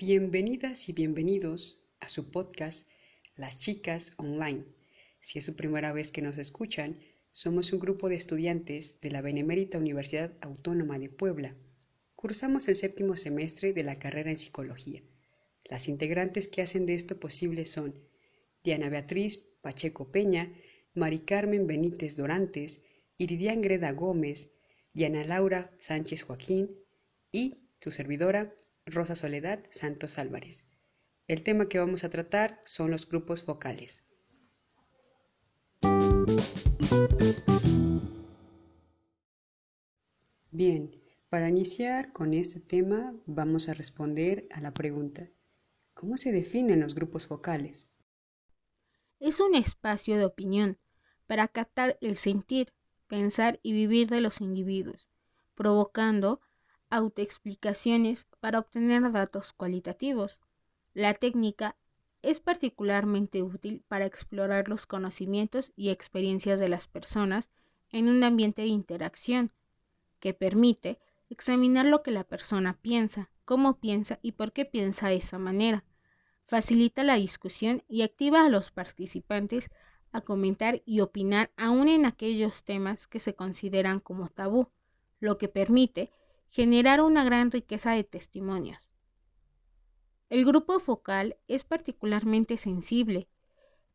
Bienvenidas y bienvenidos a su podcast Las Chicas Online. Si es su primera vez que nos escuchan, somos un grupo de estudiantes de la Benemérita Universidad Autónoma de Puebla. Cursamos el séptimo semestre de la carrera en psicología. Las integrantes que hacen de esto posible son Diana Beatriz Pacheco Peña, Mari Carmen Benítez Dorantes, Iridian Greda Gómez, Diana Laura Sánchez Joaquín y su servidora Rosa Soledad Santos Álvarez. El tema que vamos a tratar son los grupos vocales. Bien, para iniciar con este tema vamos a responder a la pregunta, ¿cómo se definen los grupos vocales? Es un espacio de opinión para captar el sentir, pensar y vivir de los individuos, provocando autoexplicaciones para obtener datos cualitativos. La técnica es particularmente útil para explorar los conocimientos y experiencias de las personas en un ambiente de interacción, que permite examinar lo que la persona piensa, cómo piensa y por qué piensa de esa manera. Facilita la discusión y activa a los participantes a comentar y opinar aún en aquellos temas que se consideran como tabú, lo que permite generar una gran riqueza de testimonios. El grupo focal es particularmente sensible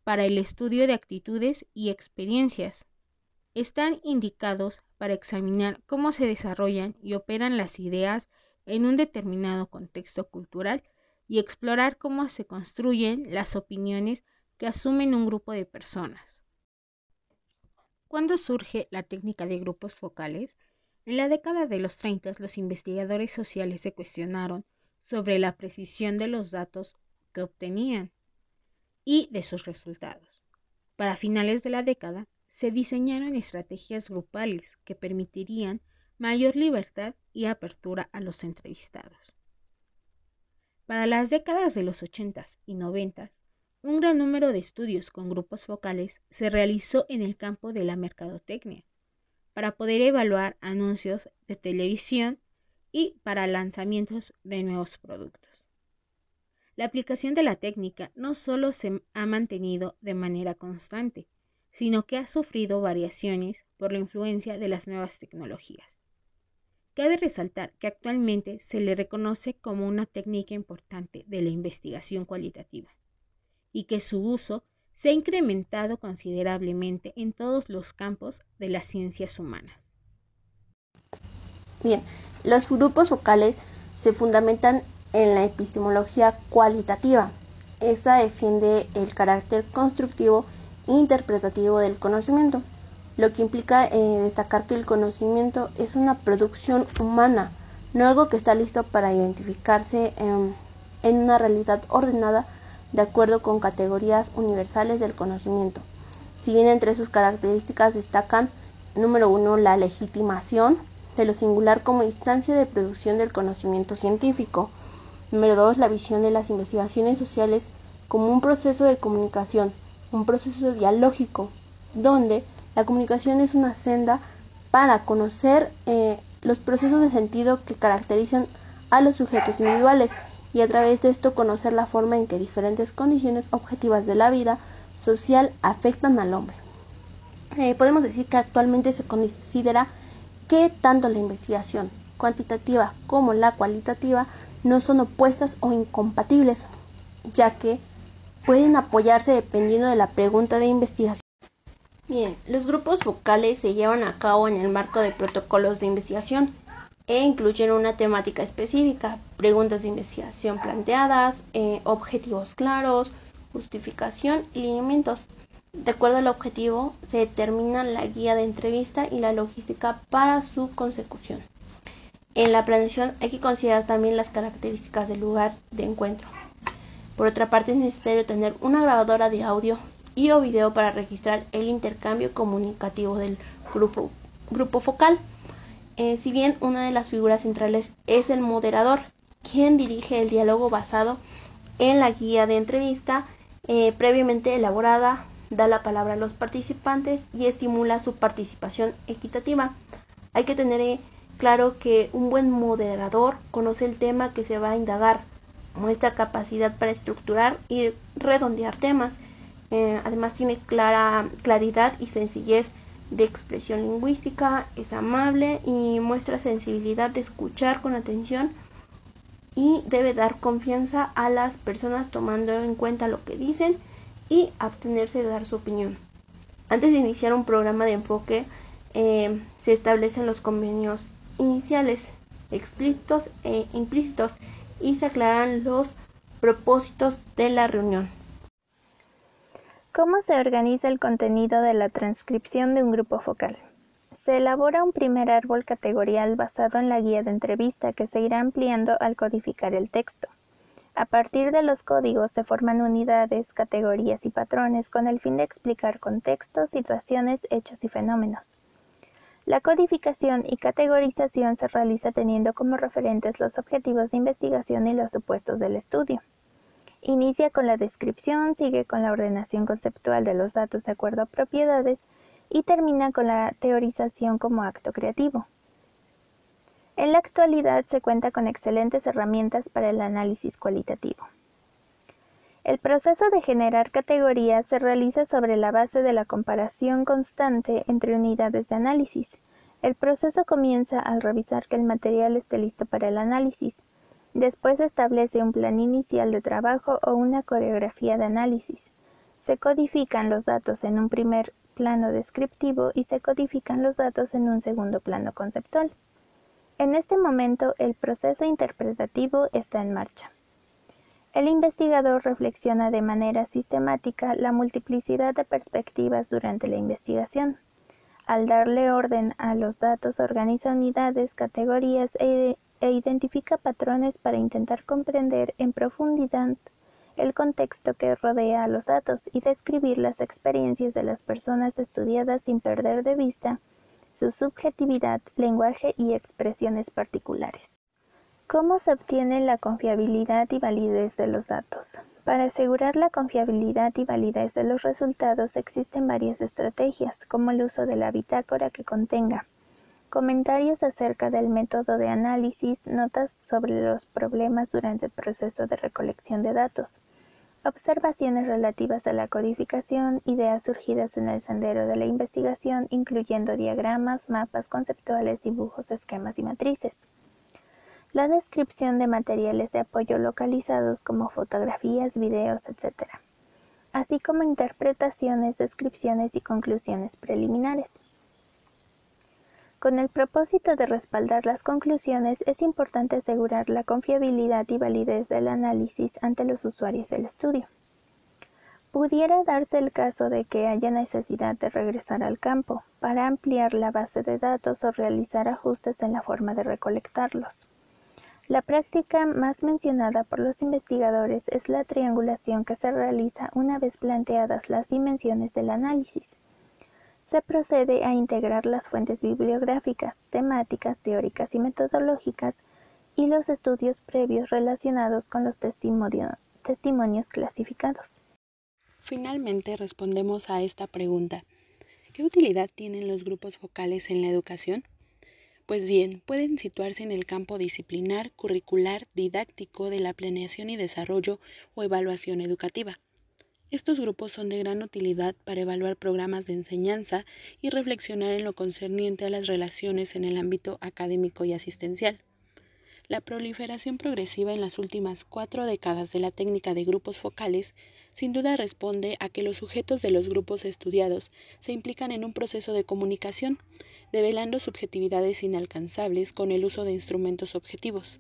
para el estudio de actitudes y experiencias. Están indicados para examinar cómo se desarrollan y operan las ideas en un determinado contexto cultural y explorar cómo se construyen las opiniones que asumen un grupo de personas. ¿Cuándo surge la técnica de grupos focales? En la década de los 30 los investigadores sociales se cuestionaron sobre la precisión de los datos que obtenían y de sus resultados. Para finales de la década se diseñaron estrategias grupales que permitirían mayor libertad y apertura a los entrevistados. Para las décadas de los 80 y 90, un gran número de estudios con grupos focales se realizó en el campo de la mercadotecnia, para poder evaluar anuncios de televisión y para lanzamientos de nuevos productos. La aplicación de la técnica no solo se ha mantenido de manera constante, sino que ha sufrido variaciones por la influencia de las nuevas tecnologías. Cabe resaltar que actualmente se le reconoce como una técnica importante de la investigación cualitativa y que su uso se ha incrementado considerablemente en todos los campos de las ciencias humanas. Bien, los grupos focales se fundamentan en la epistemología cualitativa. Esta defiende el carácter constructivo e interpretativo del conocimiento, lo que implica eh, destacar que el conocimiento es una producción humana, no algo que está listo para identificarse en una realidad ordenada de acuerdo con categorías universales del conocimiento. Si bien entre sus características destacan, número uno, la legitimación de lo singular como instancia de producción del conocimiento científico. Número dos, la visión de las investigaciones sociales como un proceso de comunicación, un proceso dialógico, donde la comunicación es una senda para conocer eh, los procesos de sentido que caracterizan a los sujetos individuales y a través de esto conocer la forma en que diferentes condiciones objetivas de la vida social afectan al hombre. Eh, podemos decir que actualmente se considera que tanto la investigación cuantitativa como la cualitativa no son opuestas o incompatibles, ya que pueden apoyarse dependiendo de la pregunta de investigación. Bien, los grupos vocales se llevan a cabo en el marco de protocolos de investigación e incluyen una temática específica, preguntas de investigación planteadas, eh, objetivos claros, justificación y lineamientos. De acuerdo al objetivo, se determina la guía de entrevista y la logística para su consecución. En la planeación hay que considerar también las características del lugar de encuentro. Por otra parte, es necesario tener una grabadora de audio y o video para registrar el intercambio comunicativo del grupo, grupo focal. Eh, si bien una de las figuras centrales es el moderador, quien dirige el diálogo basado en la guía de entrevista eh, previamente elaborada, da la palabra a los participantes y estimula su participación equitativa. Hay que tener eh, claro que un buen moderador conoce el tema que se va a indagar, muestra capacidad para estructurar y redondear temas. Además tiene clara claridad y sencillez de expresión lingüística, es amable y muestra sensibilidad de escuchar con atención y debe dar confianza a las personas tomando en cuenta lo que dicen y abstenerse de dar su opinión. Antes de iniciar un programa de enfoque, eh, se establecen los convenios iniciales, explícitos e implícitos, y se aclaran los propósitos de la reunión. ¿Cómo se organiza el contenido de la transcripción de un grupo focal? Se elabora un primer árbol categorial basado en la guía de entrevista que se irá ampliando al codificar el texto. A partir de los códigos se forman unidades, categorías y patrones con el fin de explicar contextos, situaciones, hechos y fenómenos. La codificación y categorización se realiza teniendo como referentes los objetivos de investigación y los supuestos del estudio. Inicia con la descripción, sigue con la ordenación conceptual de los datos de acuerdo a propiedades y termina con la teorización como acto creativo. En la actualidad se cuenta con excelentes herramientas para el análisis cualitativo. El proceso de generar categorías se realiza sobre la base de la comparación constante entre unidades de análisis. El proceso comienza al revisar que el material esté listo para el análisis. Después establece un plan inicial de trabajo o una coreografía de análisis. Se codifican los datos en un primer plano descriptivo y se codifican los datos en un segundo plano conceptual. En este momento el proceso interpretativo está en marcha. El investigador reflexiona de manera sistemática la multiplicidad de perspectivas durante la investigación. Al darle orden a los datos organiza unidades, categorías e, e identifica patrones para intentar comprender en profundidad el contexto que rodea a los datos y describir las experiencias de las personas estudiadas sin perder de vista su subjetividad, lenguaje y expresiones particulares. ¿Cómo se obtiene la confiabilidad y validez de los datos? Para asegurar la confiabilidad y validez de los resultados existen varias estrategias, como el uso de la bitácora que contenga comentarios acerca del método de análisis, notas sobre los problemas durante el proceso de recolección de datos, observaciones relativas a la codificación, ideas surgidas en el sendero de la investigación, incluyendo diagramas, mapas conceptuales, dibujos, esquemas y matrices. La descripción de materiales de apoyo localizados como fotografías, videos, etc. Así como interpretaciones, descripciones y conclusiones preliminares. Con el propósito de respaldar las conclusiones, es importante asegurar la confiabilidad y validez del análisis ante los usuarios del estudio. Pudiera darse el caso de que haya necesidad de regresar al campo para ampliar la base de datos o realizar ajustes en la forma de recolectarlos. La práctica más mencionada por los investigadores es la triangulación que se realiza una vez planteadas las dimensiones del análisis se procede a integrar las fuentes bibliográficas, temáticas, teóricas y metodológicas y los estudios previos relacionados con los testimonios clasificados. Finalmente respondemos a esta pregunta. ¿Qué utilidad tienen los grupos focales en la educación? Pues bien, pueden situarse en el campo disciplinar, curricular, didáctico de la planeación y desarrollo o evaluación educativa. Estos grupos son de gran utilidad para evaluar programas de enseñanza y reflexionar en lo concerniente a las relaciones en el ámbito académico y asistencial. La proliferación progresiva en las últimas cuatro décadas de la técnica de grupos focales sin duda responde a que los sujetos de los grupos estudiados se implican en un proceso de comunicación, develando subjetividades inalcanzables con el uso de instrumentos objetivos.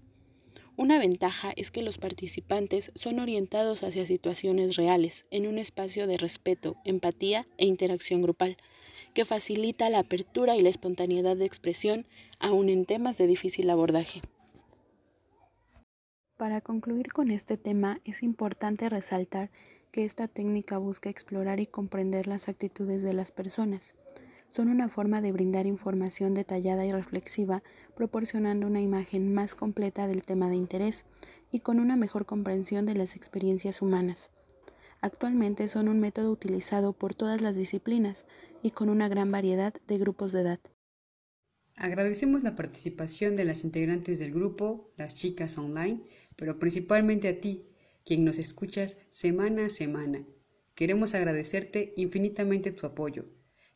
Una ventaja es que los participantes son orientados hacia situaciones reales, en un espacio de respeto, empatía e interacción grupal, que facilita la apertura y la espontaneidad de expresión, aun en temas de difícil abordaje. Para concluir con este tema, es importante resaltar que esta técnica busca explorar y comprender las actitudes de las personas, son una forma de brindar información detallada y reflexiva, proporcionando una imagen más completa del tema de interés y con una mejor comprensión de las experiencias humanas. Actualmente son un método utilizado por todas las disciplinas y con una gran variedad de grupos de edad. Agradecemos la participación de las integrantes del grupo Las Chicas Online pero principalmente a ti, quien nos escuchas semana a semana. Queremos agradecerte infinitamente tu apoyo.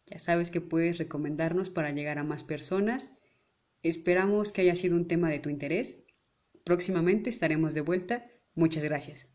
Ya sabes que puedes recomendarnos para llegar a más personas. Esperamos que haya sido un tema de tu interés. Próximamente estaremos de vuelta. Muchas gracias.